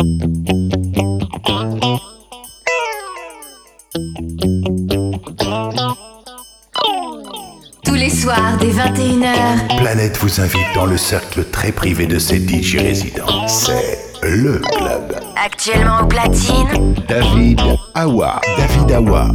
Tous les soirs dès 21h. Planète vous invite dans le cercle très privé de ses DJ résidents. C'est le club. Actuellement au platine. David Awa. David Awa.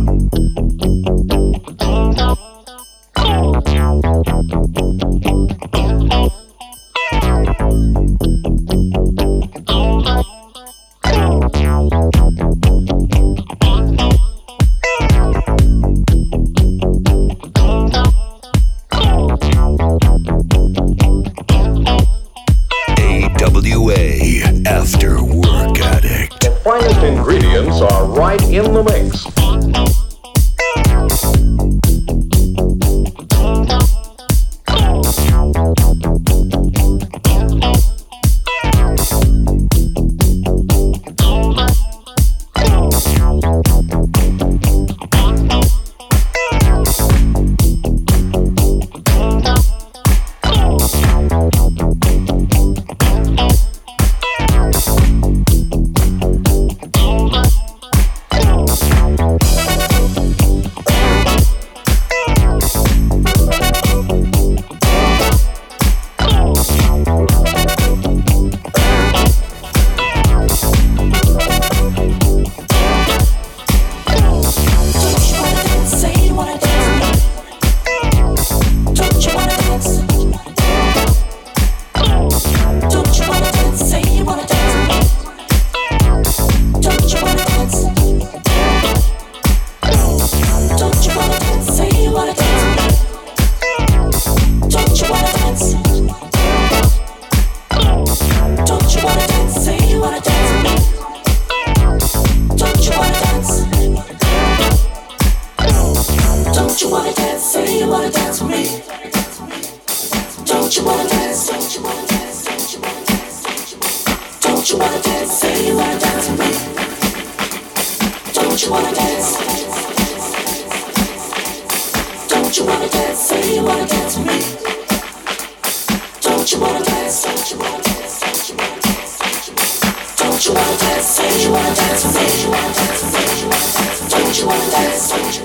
in the mix. Solution.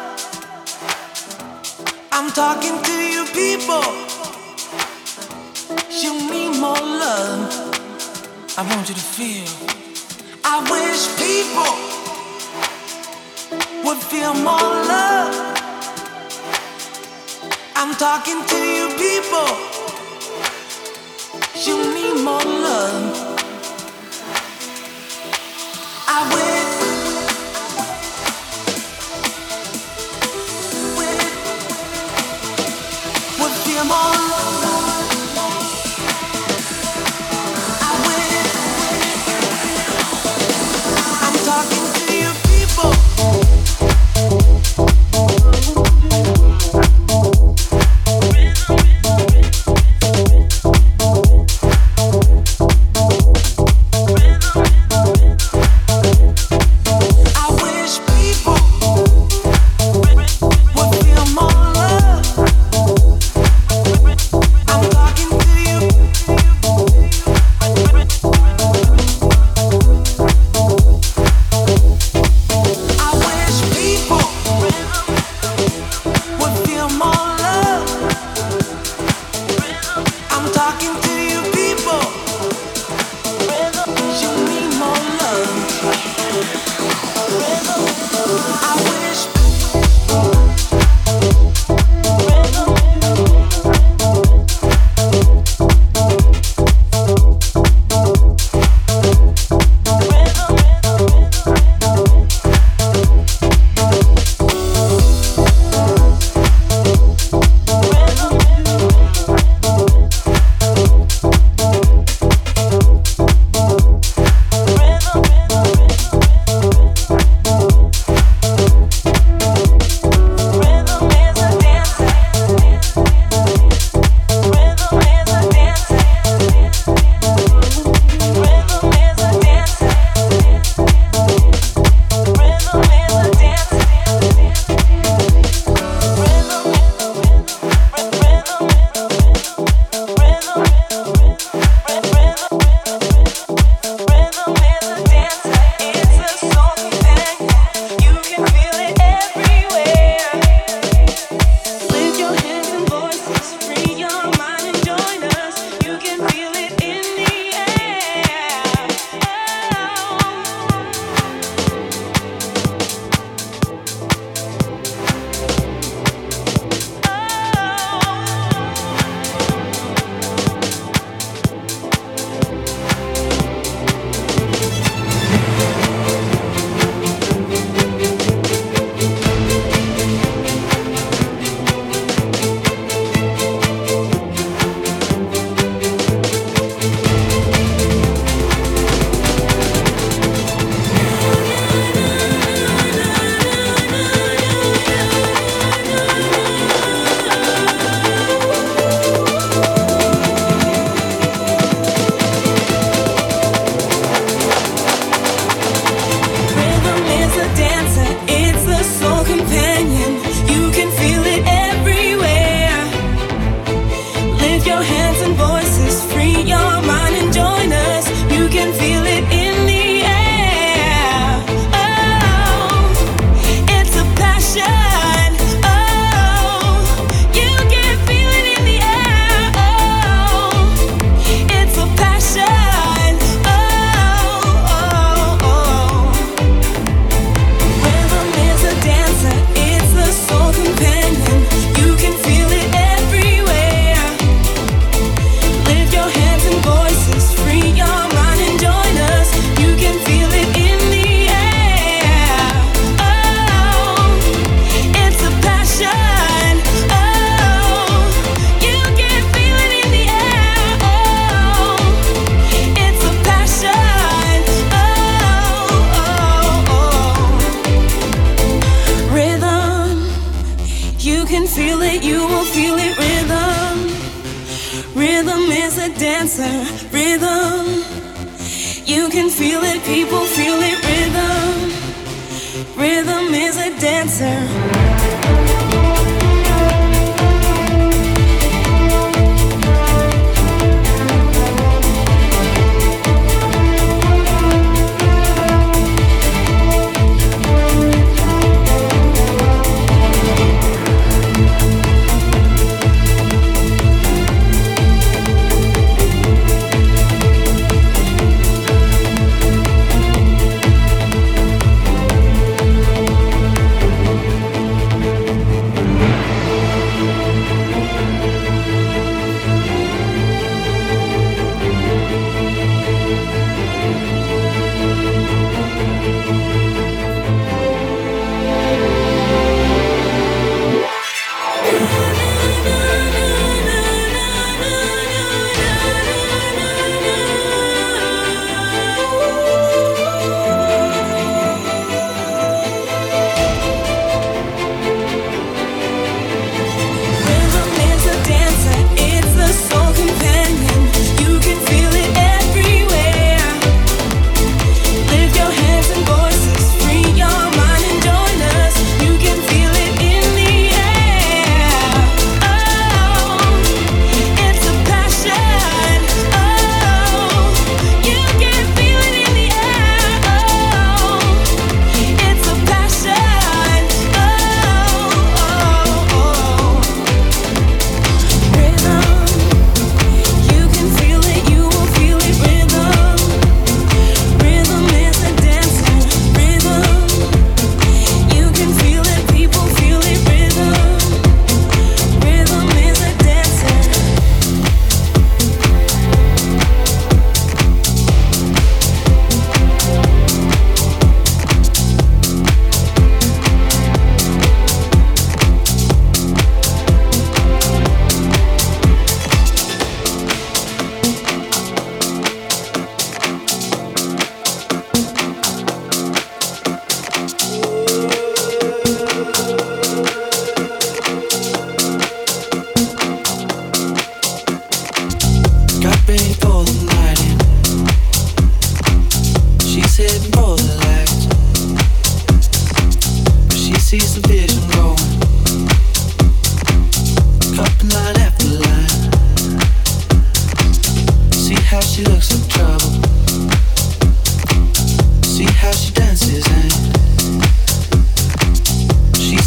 I'm talking to you people. Show me more love. I want you to feel. I wish people would feel more love. I'm talking to you people. Show me more love. I wish. I'm on.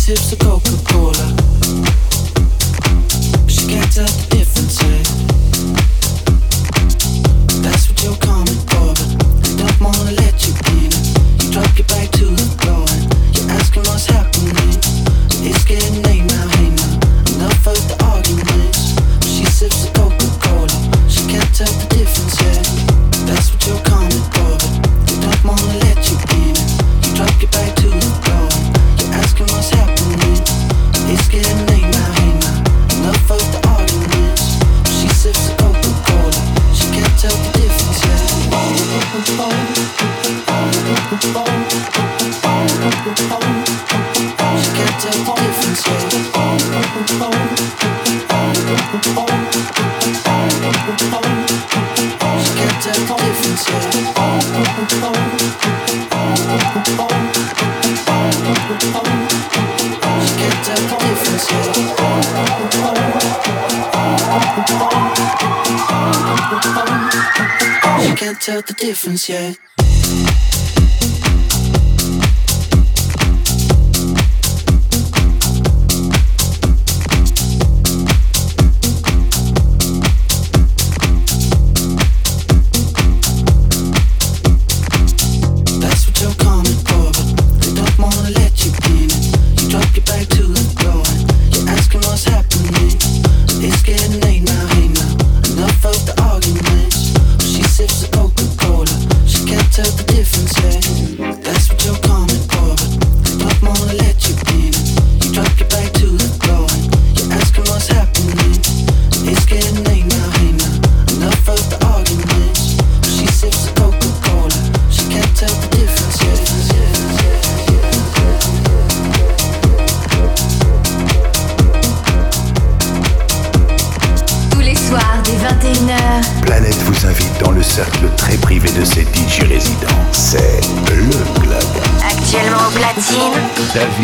sips a difference yet.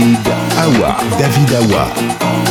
David Awa. David Awa.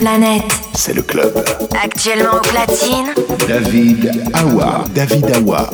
Planète. C'est le club. Actuellement au platine. David Awa. David Awa. AWA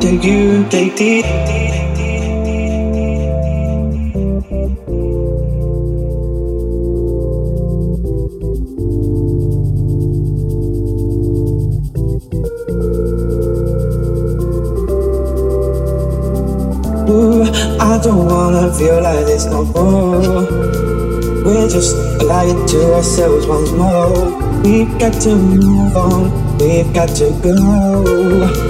to feel like this anymore We're just lie to ourselves when we know we gotta move on, we've got to go.